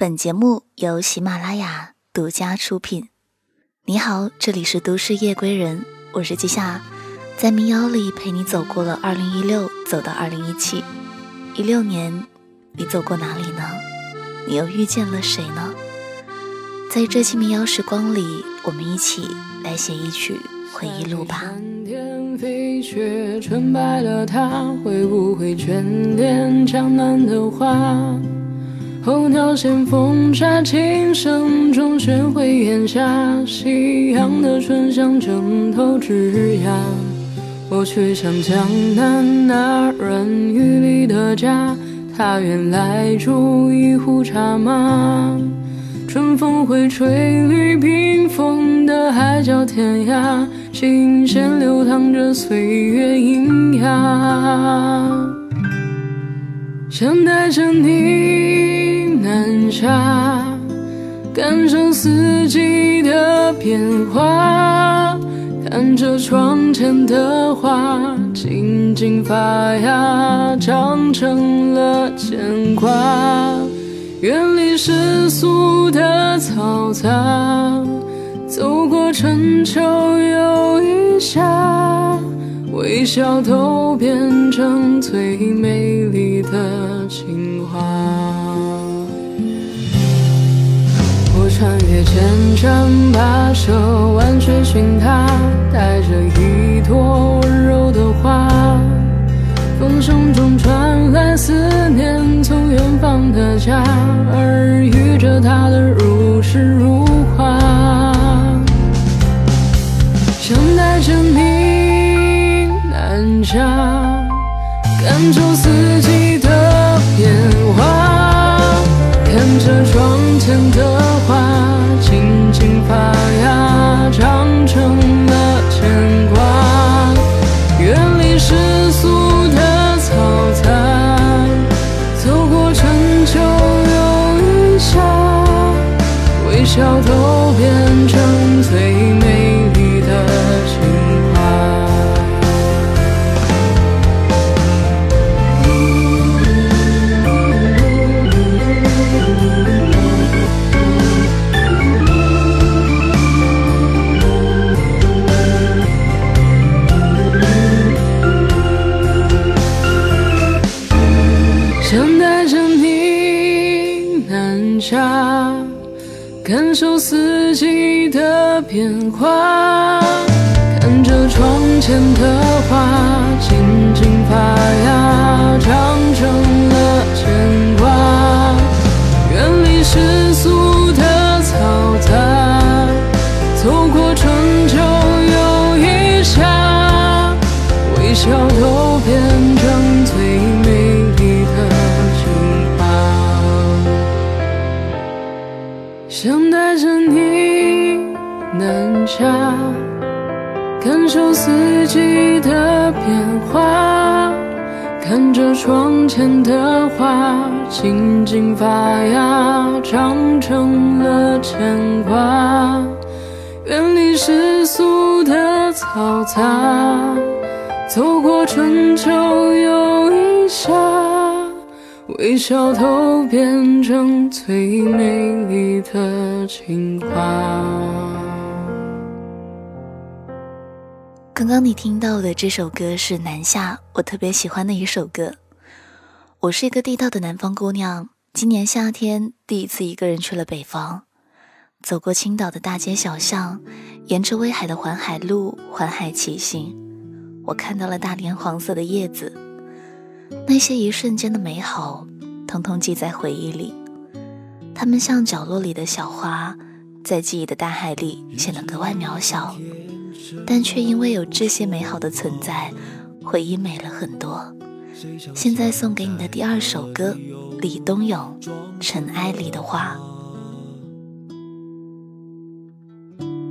本节目由喜马拉雅独家出品。你好，这里是都市夜归人，我是季夏，在民谣里陪你走过了二零一六，走到二零一七，一六年，你走过哪里呢？你又遇见了谁呢？在这期民谣时光里，我们一起来写一曲回忆录吧。候鸟衔风沙，琴声中学会檐下，夕阳的醇香枕头枝桠。我却像江南那人雨里的家，他愿来煮一壶茶吗？春风会吹绿冰封的海角天涯，琴弦流淌着岁月喑哑。想带着你南下，感受四季的变化，看着窗前的花静静发芽，长成了牵挂。远离世俗的嘈杂，走过春秋又一夏。微笑都变成最美丽的情话。穿越千山跋涉，万水寻他，带着一朵温柔的花。风声中传来思念，从远方的家，耳语着他的看着窗前的下，感受四季的变化，看着窗前的花静静发芽，长成了牵挂。远离世俗的嘈杂，走过春秋又一夏。微笑都变成最美丽的情话。刚刚你听到的这首歌是《南下》，我特别喜欢的一首歌。我是一个地道的南方姑娘，今年夏天第一次一个人去了北方，走过青岛的大街小巷，沿着威海的环海路环海骑行，我看到了大连黄色的叶子。那些一瞬间的美好，统统记在回忆里。它们像角落里的小花，在记忆的大海里显得格外渺小，但却因为有这些美好的存在，回忆美了很多。现在送给你的第二首歌，李东勇《尘埃里的花》。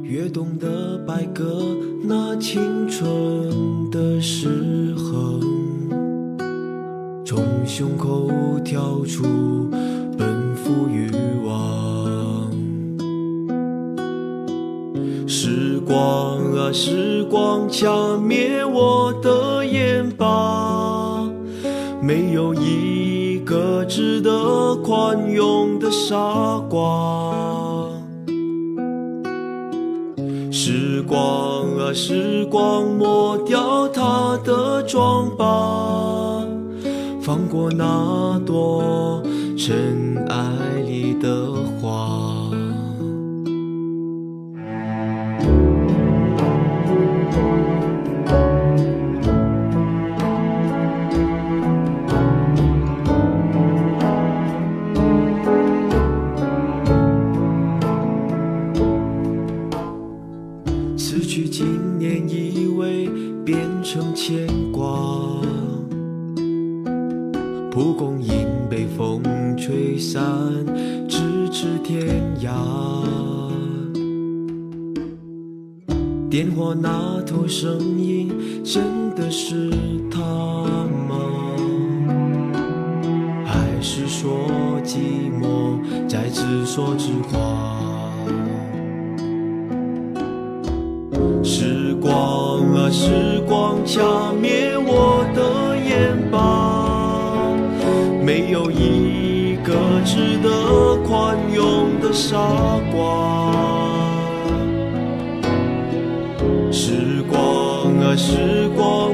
跃动的白鸽，那青春的时候。从胸口跳出，奔赴欲望。时光啊，时光，掐灭我的眼吧，没有一个值得宽容的傻瓜。时光啊，时光，抹掉他的妆吧，放过那朵尘埃里的年，以为变成牵挂。蒲公英被风吹散，咫尺天涯。电话那头声音，真的是他吗？还是说寂寞在自说自话？时光，掐灭我的眼吧，没有一个值得宽容的傻瓜。时光啊，时光，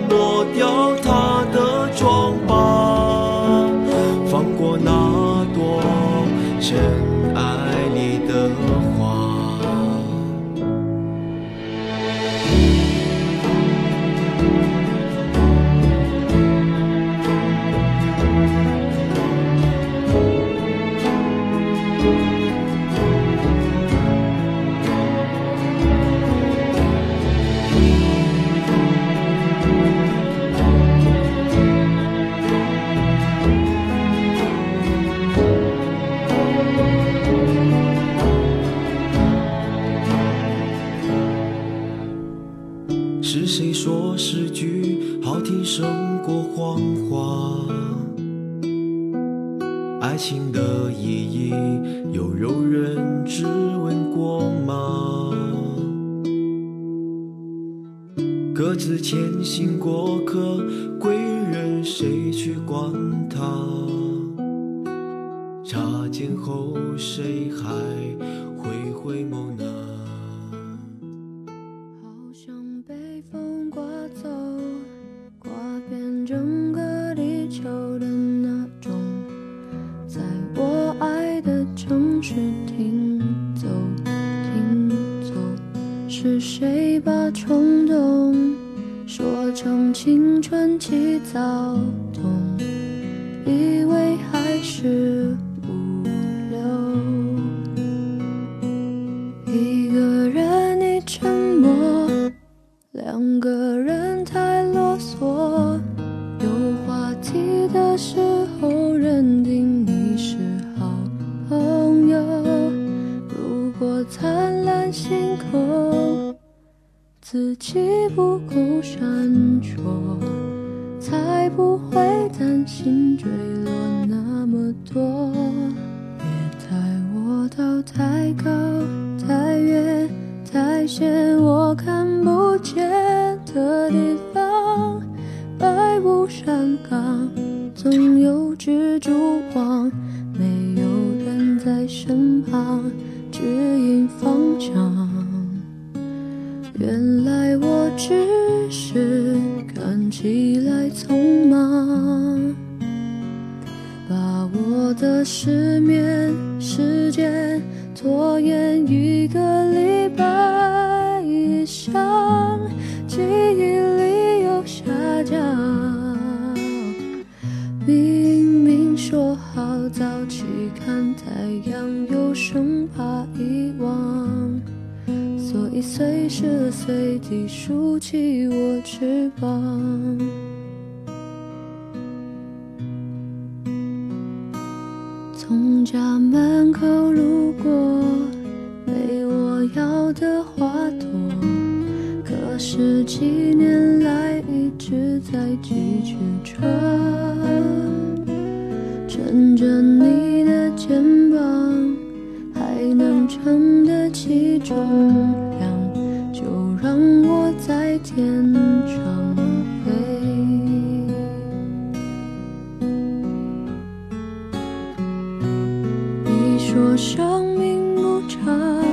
爱情的意义，有有人质问过吗？各自前行过客，归人谁去管他？擦肩后，谁还会回眸呢？只是看起来匆忙。把我的失眠时间拖延随时随地竖起我翅膀。从家门口路过，没我要的花朵，可是几年来一直在寄居着。撑着你的肩膀，还能撑得起重，在天上飞。你说生命无常，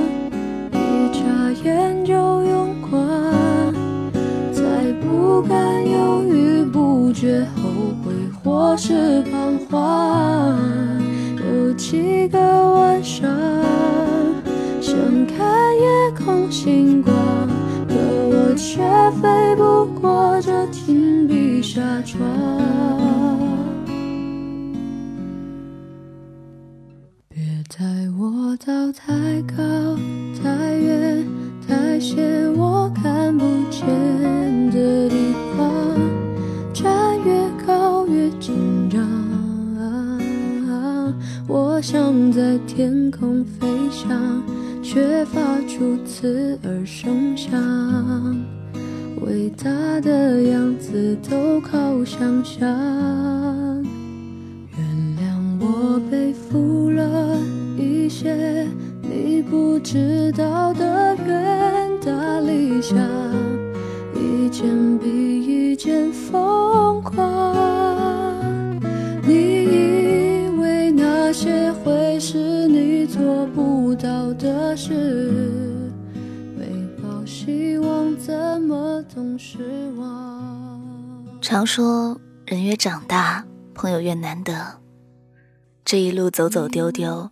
一眨眼就用光，再不敢犹豫不决、后悔或是彷徨。有几个晚上，想看夜空星，飞不过这停笔纱窗。常说人越长大，朋友越难得。这一路走走丢丢，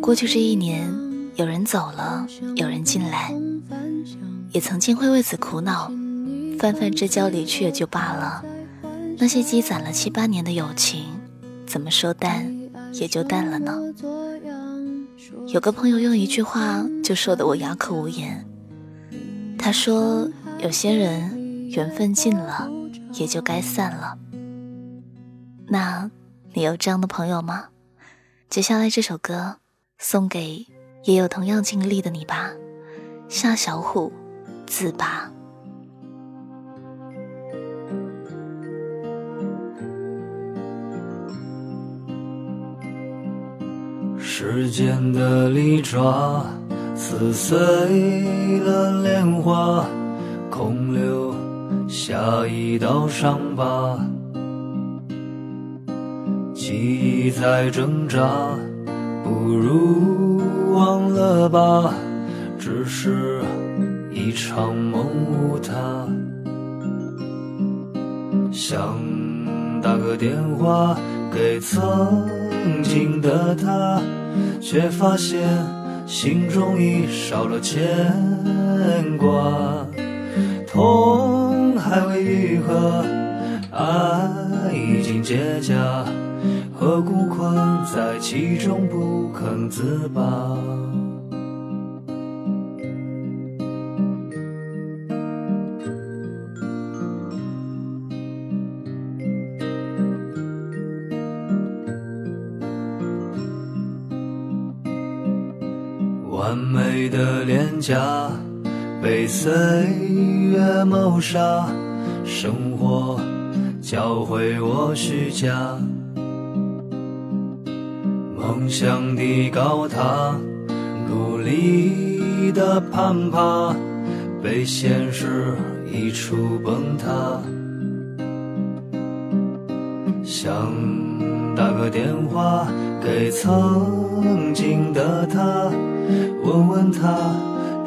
过去这一年，有人走了，有人进来，也曾经会为此苦恼。泛泛之交离去也就罢了，那些积攒了七八年的友情，怎么说淡也就淡了呢？有个朋友用一句话就说得我哑口无言。他说：“有些人缘分尽了，也就该散了。”那你有这样的朋友吗？接下来这首歌送给也有同样经历的你吧。夏小虎，自拔。时间的利爪撕碎了莲花，空留下一道伤疤。记忆在挣扎，不如忘了吧，只是一场梦无他。想打个电话给曾经的他，却发现心中已少了牵挂，痛还未愈合，爱已经结痂，何故困在其中不肯自拔？家被岁月谋杀，生活教会我虚假，梦想的高塔，努力的攀爬，被现实一触崩塌。想打个电话给曾经的他。问问他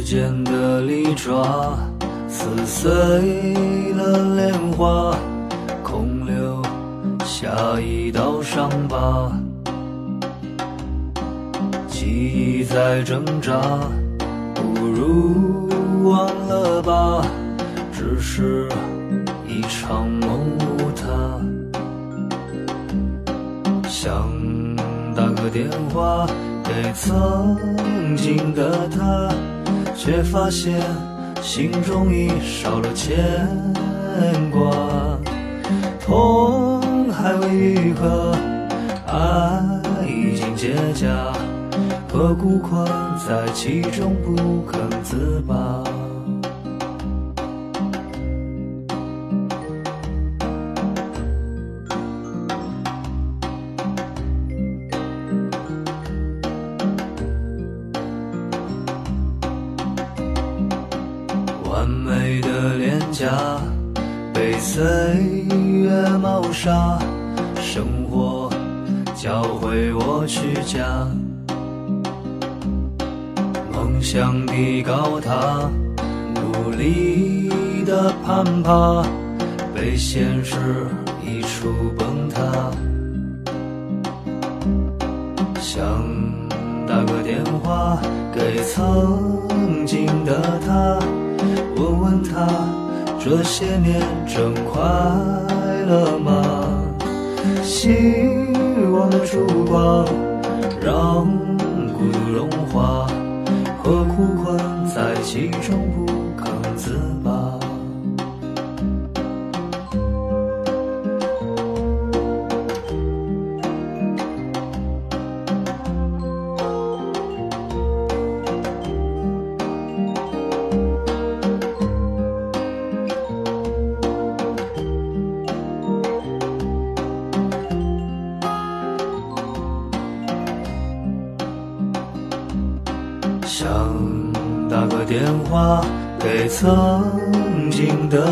时间的利爪撕碎了莲花，空留下一道伤疤。记忆在挣扎，不如忘了吧，只是一场梦无他。想打个电话给曾经的他。却发现心中已少了牵挂，痛还未愈合，爱已经结痂，何故困在其中不肯自拔？攀爬，被现实一触崩塌。想打个电话给曾经的他。问问他，这些年真快乐吗？希望的烛光让孤独融化，何苦困在其中不肯自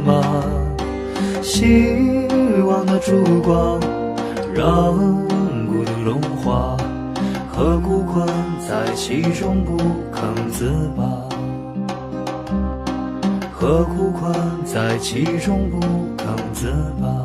吗？希望的烛光让孤独融化，何故困在其中不肯自拔？何故困在其中不肯自拔？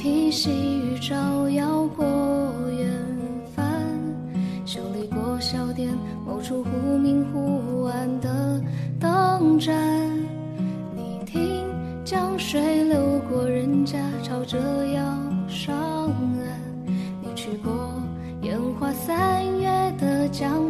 披细雨照耀过远帆，修理过小店某处忽明忽暗的灯盏。你听，江水流过人家，朝着要上岸。你去过烟花三月的江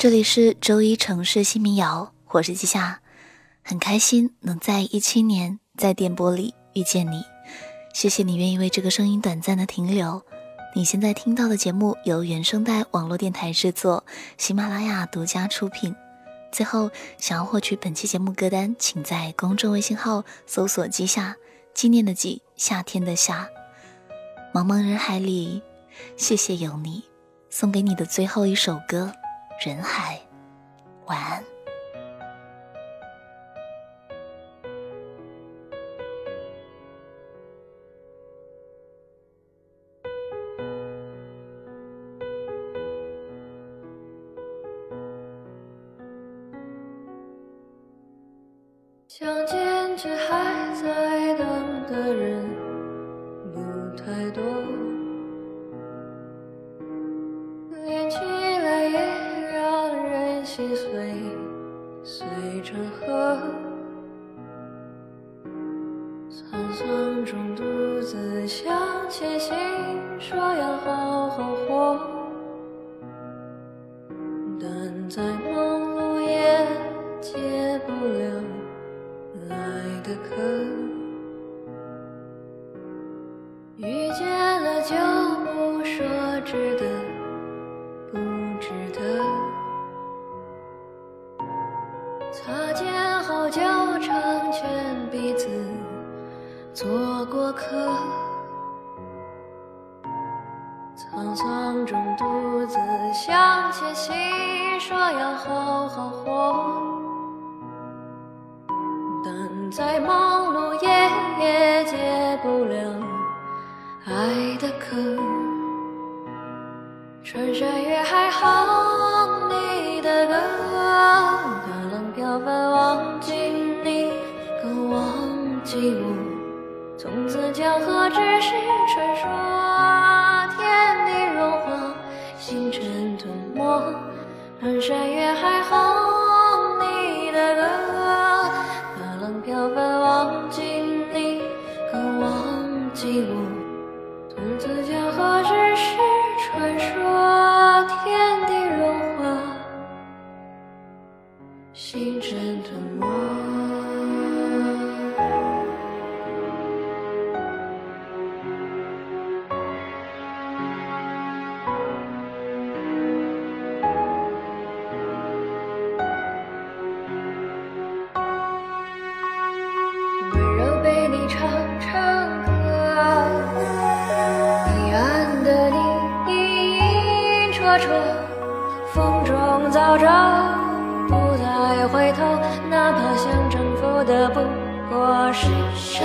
这里是周一城市新民谣，我是季夏，很开心能在一七年在电波里遇见你，谢谢你愿意为这个声音短暂的停留。你现在听到的节目由原声带网络电台制作，喜马拉雅独家出品。最后，想要获取本期节目歌单，请在公众微信号搜索“季夏”，纪念的纪，夏天的夏。茫茫人海里，谢谢有你，送给你的最后一首歌。人海，晚安。再忙碌也解不了。来的渴，忘记我。从此江河只是笑着，不再回头。哪怕想征服的不过是沙。